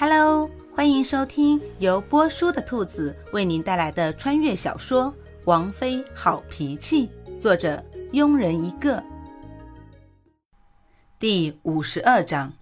Hello，欢迎收听由波叔的兔子为您带来的穿越小说《王妃好脾气》，作者庸人一个。第五十二章，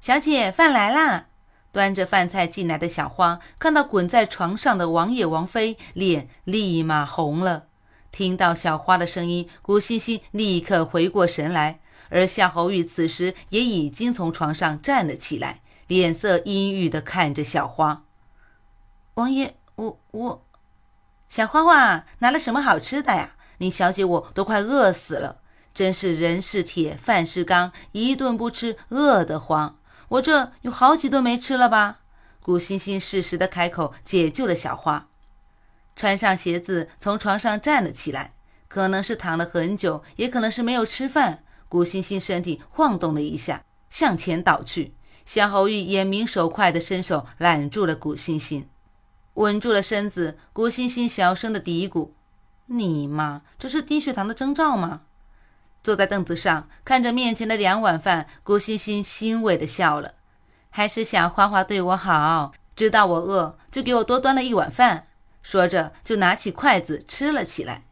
小姐，饭来啦！端着饭菜进来的小花看到滚在床上的王爷王妃，脸立马红了。听到小花的声音，古欣欣立刻回过神来，而夏侯玉此时也已经从床上站了起来。脸色阴郁的看着小花，王爷，我我，小花花拿了什么好吃的呀？你小姐我都快饿死了，真是人是铁，饭是钢，一顿不吃饿得慌。我这有好几顿没吃了吧？顾欣欣适时的开口解救了小花，穿上鞋子从床上站了起来，可能是躺了很久，也可能是没有吃饭。顾欣欣身体晃动了一下，向前倒去。夏侯玉眼明手快的伸手揽住了古欣欣，稳住了身子。古欣欣小声的嘀咕：“你妈，这是低血糖的征兆吗？”坐在凳子上，看着面前的两碗饭，古欣欣欣慰的笑了。还是小花花对我好，知道我饿，就给我多端了一碗饭。说着，就拿起筷子吃了起来。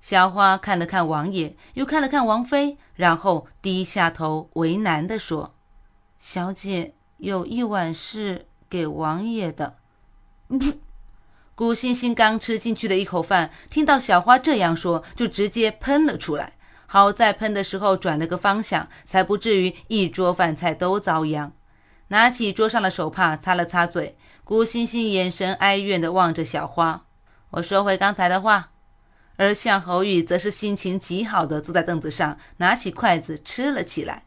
小花看了看王爷，又看了看王妃，然后低下头，为难地说。小姐有一碗是给王爷的。古欣欣刚吃进去的一口饭，听到小花这样说，就直接喷了出来。好在喷的时候转了个方向，才不至于一桌饭菜都遭殃。拿起桌上的手帕擦了擦嘴，古欣欣眼神哀怨地望着小花。我说回刚才的话。而向侯玉则是心情极好的坐在凳子上，拿起筷子吃了起来。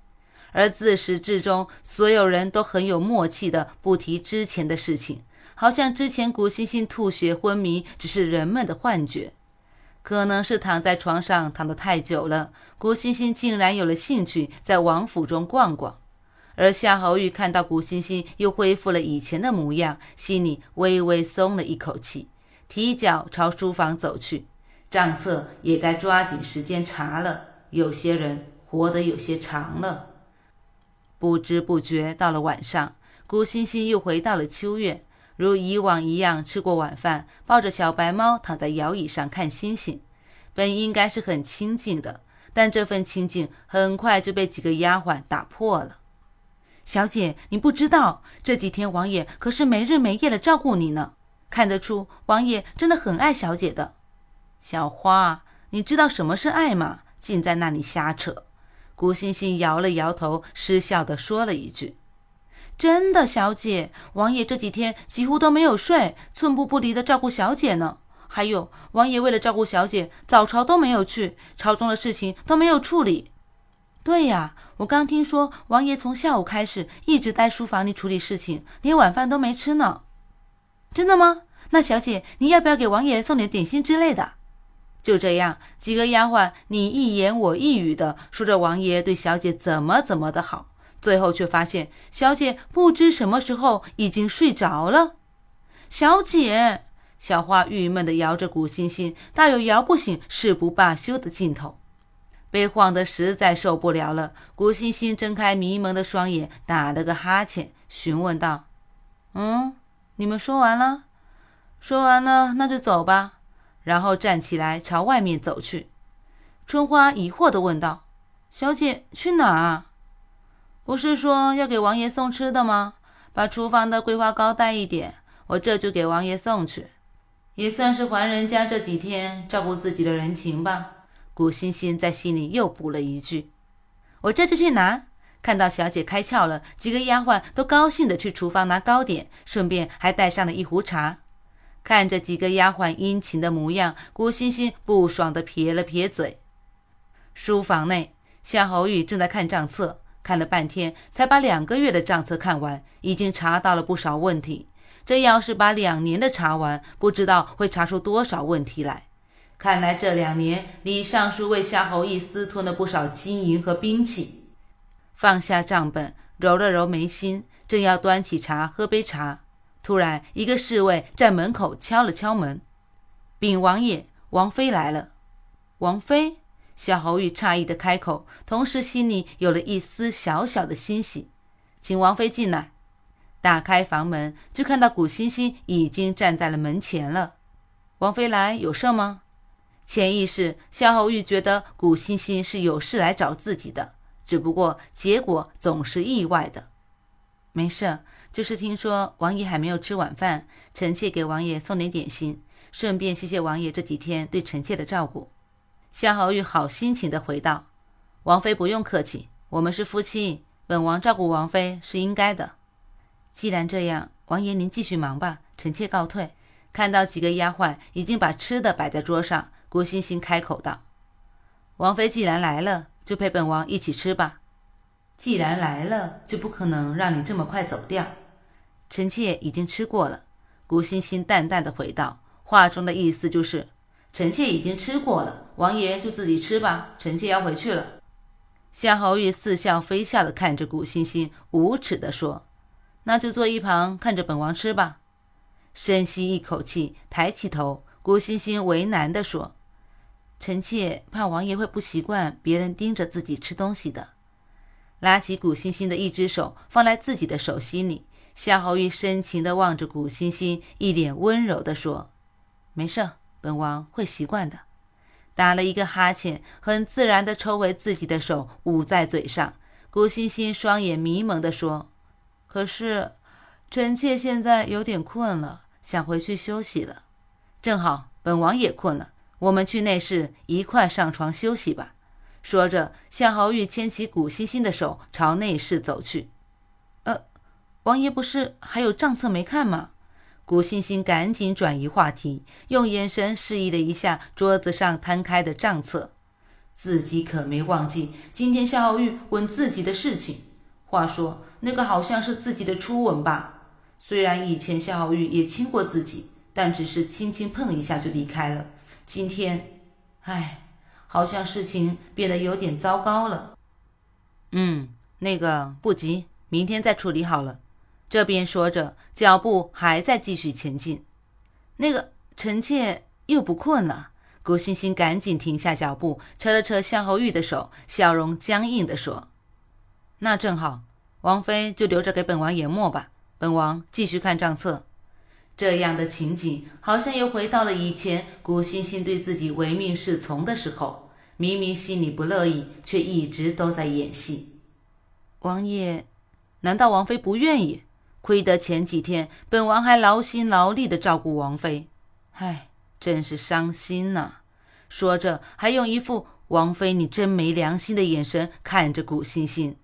而自始至终，所有人都很有默契的不提之前的事情，好像之前古欣欣吐血昏迷只是人们的幻觉。可能是躺在床上躺得太久了，古欣欣竟然有了兴趣在王府中逛逛。而夏侯玉看到古欣欣又恢复了以前的模样，心里微微松了一口气，提脚朝书房走去。账册也该抓紧时间查了，有些人活得有些长了。不知不觉到了晚上，古欣欣又回到了秋月，如以往一样吃过晚饭，抱着小白猫躺在摇椅上看星星。本应该是很清静的，但这份清静很快就被几个丫鬟打破了。小姐，你不知道，这几天王爷可是没日没夜的照顾你呢，看得出王爷真的很爱小姐的。小花，你知道什么是爱吗？尽在那里瞎扯。古欣欣摇了摇头，失笑地说了一句：“真的，小姐，王爷这几天几乎都没有睡，寸步不离地照顾小姐呢。还有，王爷为了照顾小姐，早朝都没有去，朝中的事情都没有处理。对呀，我刚听说王爷从下午开始一直在书房里处理事情，连晚饭都没吃呢。真的吗？那小姐，你要不要给王爷送点点心之类的？”就这样，几个丫鬟你一言我一语的说着王爷对小姐怎么怎么的好，最后却发现小姐不知什么时候已经睡着了。小姐，小花郁闷的摇着古欣欣，大有摇不醒誓不罢休的劲头。被晃得实在受不了了，古欣欣睁开迷蒙的双眼，打了个哈欠，询问道：“嗯，你们说完了？说完了，那就走吧。”然后站起来朝外面走去，春花疑惑地问道：“小姐去哪儿？不是说要给王爷送吃的吗？把厨房的桂花糕带一点，我这就给王爷送去，也算是还人家这几天照顾自己的人情吧。”古欣欣在心里又补了一句：“我这就去拿。”看到小姐开窍了，几个丫鬟都高兴地去厨房拿糕点，顺便还带上了一壶茶。看着几个丫鬟殷勤的模样，郭欣欣不爽地撇了撇嘴。书房内，夏侯玉正在看账册，看了半天才把两个月的账册看完，已经查到了不少问题。这要是把两年的查完，不知道会查出多少问题来。看来这两年李尚书为夏侯义私吞了不少金银和兵器。放下账本，揉了揉眉心，正要端起茶喝杯茶。突然，一个侍卫在门口敲了敲门：“禀王爷，王妃来了。”王妃，夏侯玉诧异的开口，同时心里有了一丝小小的欣喜：“请王妃进来。”打开房门，就看到古欣欣已经站在了门前了。王妃来有事吗？潜意识，夏侯玉觉得古欣欣是有事来找自己的，只不过结果总是意外的。没事，就是听说王爷还没有吃晚饭，臣妾给王爷送点点心，顺便谢谢王爷这几天对臣妾的照顾。夏侯玉好心情地回道：“王妃不用客气，我们是夫妻，本王照顾王妃是应该的。既然这样，王爷您继续忙吧，臣妾告退。”看到几个丫鬟已经把吃的摆在桌上。郭欣欣开口道：“王妃既然来了，就陪本王一起吃吧。既然来了，就不可能让你这么快走掉。臣妾已经吃过了。”郭欣欣淡淡的回道，话中的意思就是：臣妾已经吃过了，王爷就自己吃吧，臣妾要回去了。夏侯玉似笑非笑的看着古欣欣，无耻的说：“那就坐一旁看着本王吃吧。”深吸一口气，抬起头，古欣欣为难的说。臣妾怕王爷会不习惯别人盯着自己吃东西的，拉起古欣欣的一只手放在自己的手心里。夏侯玉深情地望着古欣欣，一脸温柔地说：“没事，本王会习惯的。”打了一个哈欠，很自然地抽回自己的手，捂在嘴上。古欣欣双眼迷蒙地说：“可是，臣妾现在有点困了，想回去休息了。正好，本王也困了。”我们去内室一块上床休息吧。说着，夏侯玉牵起古欣欣的手朝内室走去。王爷不是还有账册没看吗？古欣欣赶紧转移话题，用眼神示意了一下桌子上摊开的账册。自己可没忘记今天夏侯玉吻自己的事情。话说，那个好像是自己的初吻吧？虽然以前夏侯玉也亲过自己，但只是轻轻碰一下就离开了。今天，唉，好像事情变得有点糟糕了。嗯，那个不急，明天再处理好了。这边说着，脚步还在继续前进。那个臣妾又不困了。古欣欣赶紧停下脚步，扯了扯向侯玉的手，笑容僵硬地说：“那正好，王妃就留着给本王研墨吧。本王继续看账册。”这样的情景好像又回到了以前，古欣欣对自己唯命是从的时候。明明心里不乐意，却一直都在演戏。王爷，难道王妃不愿意？亏得前几天本王还劳心劳力的照顾王妃，唉，真是伤心呐！说着，还用一副“王妃你真没良心”的眼神看着古欣欣。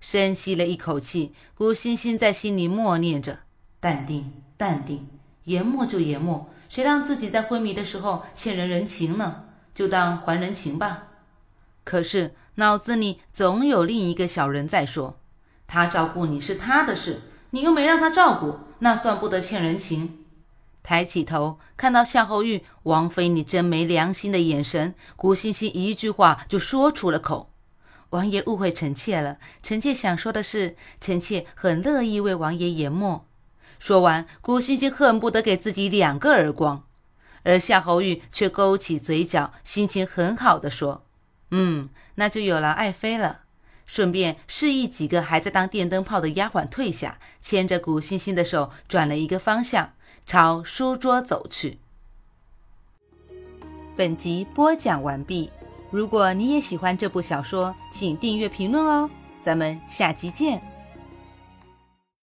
深吸了一口气，古欣欣在心里默念着：“淡定。”淡定，研墨就研墨，谁让自己在昏迷的时候欠人人情呢？就当还人情吧。可是脑子里总有另一个小人在说：“他照顾你是他的事，你又没让他照顾，那算不得欠人情。”抬起头，看到夏侯玉，王妃你真没良心的眼神，古欣欣一句话就说出了口：“王爷误会臣妾了，臣妾想说的是，臣妾很乐意为王爷研墨。”说完，古欣欣恨不得给自己两个耳光，而夏侯玉却勾起嘴角，心情很好的说：“嗯，那就有了爱妃了。”顺便示意几个还在当电灯泡的丫鬟退下，牵着古欣欣的手转了一个方向，朝书桌走去。本集播讲完毕。如果你也喜欢这部小说，请订阅、评论哦。咱们下集见。